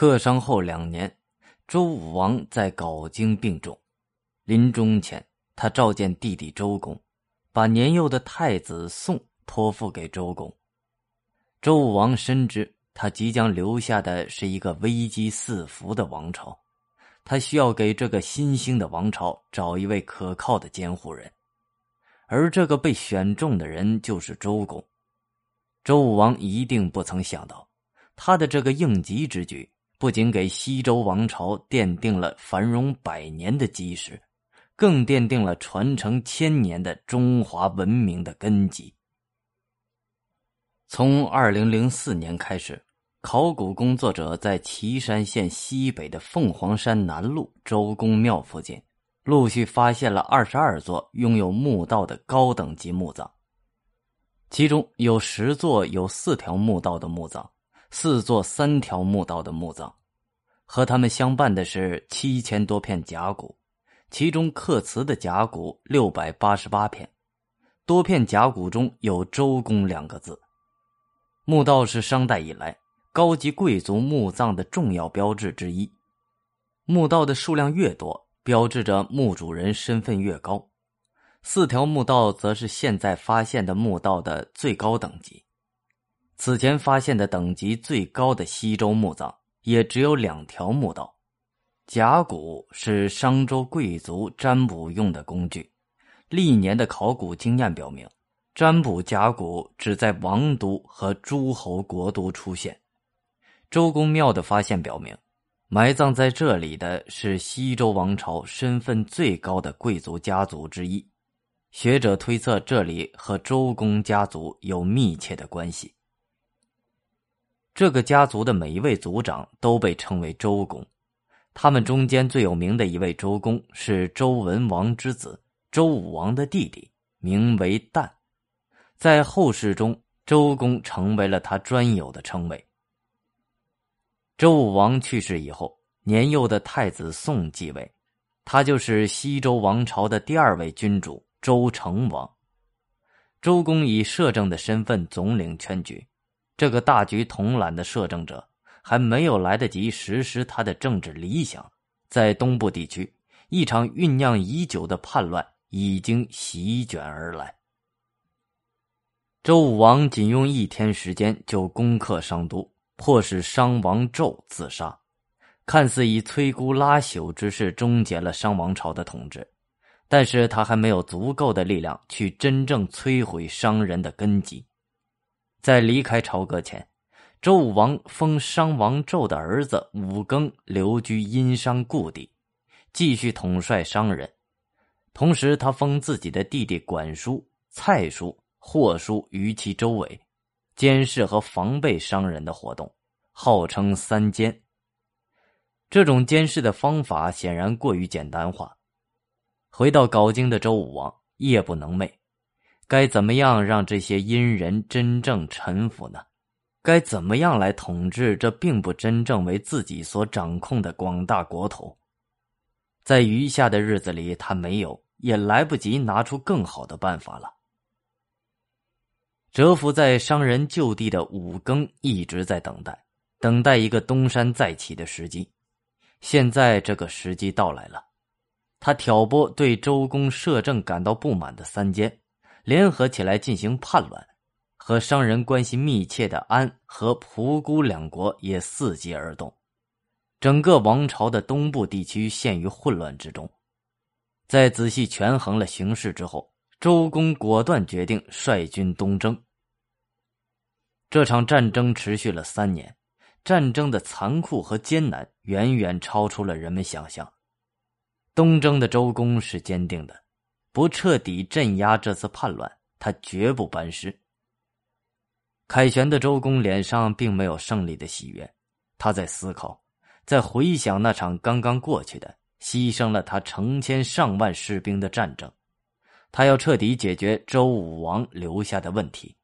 克商后两年，周武王在镐京病重，临终前，他召见弟弟周公，把年幼的太子宋托付给周公。周武王深知他即将留下的是一个危机四伏的王朝，他需要给这个新兴的王朝找一位可靠的监护人，而这个被选中的人就是周公。周武王一定不曾想到，他的这个应急之举。不仅给西周王朝奠定了繁荣百年的基石，更奠定了传承千年的中华文明的根基。从二零零四年开始，考古工作者在岐山县西北的凤凰山南麓周公庙附近，陆续发现了二十二座拥有墓道的高等级墓葬，其中有十座有四条墓道的墓葬。四座三条墓道的墓葬，和他们相伴的是七千多片甲骨，其中刻瓷的甲骨六百八十八片，多片甲骨中有“周公”两个字。墓道是商代以来高级贵族墓葬的重要标志之一，墓道的数量越多，标志着墓主人身份越高。四条墓道则是现在发现的墓道的最高等级。此前发现的等级最高的西周墓葬也只有两条墓道。甲骨是商周贵族占卜用的工具，历年的考古经验表明，占卜甲骨只在王都和诸侯国都出现。周公庙的发现表明，埋葬在这里的是西周王朝身份最高的贵族家族之一。学者推测，这里和周公家族有密切的关系。这个家族的每一位族长都被称为周公，他们中间最有名的一位周公是周文王之子周武王的弟弟，名为旦。在后世中，周公成为了他专有的称谓。周武王去世以后，年幼的太子宋继位，他就是西周王朝的第二位君主周成王。周公以摄政的身份总领全局。这个大局统揽的摄政者还没有来得及实施他的政治理想，在东部地区，一场酝酿已久的叛乱已经席卷而来。周武王仅用一天时间就攻克商都，迫使商王纣自杀，看似以摧枯拉朽之势终结了商王朝的统治，但是他还没有足够的力量去真正摧毁商人的根基。在离开朝歌前，周武王封商王纣的儿子武庚留居殷商故地，继续统帅商人。同时，他封自己的弟弟管叔、蔡叔、霍叔于其周围，监视和防备商人的活动，号称三监。这种监视的方法显然过于简单化。回到镐京的周武王夜不能寐。该怎么样让这些阴人真正臣服呢？该怎么样来统治这并不真正为自己所掌控的广大国土？在余下的日子里，他没有，也来不及拿出更好的办法了。蛰伏在商人就地的五更一直在等待，等待一个东山再起的时机。现在这个时机到来了，他挑拨对周公摄政感到不满的三监。联合起来进行叛乱，和商人关系密切的安和蒲姑两国也伺机而动，整个王朝的东部地区陷于混乱之中。在仔细权衡了形势之后，周公果断决定率军东征。这场战争持续了三年，战争的残酷和艰难远远超出了人们想象。东征的周公是坚定的。不彻底镇压这次叛乱，他绝不班师。凯旋的周公脸上并没有胜利的喜悦，他在思考，在回想那场刚刚过去的、牺牲了他成千上万士兵的战争。他要彻底解决周武王留下的问题。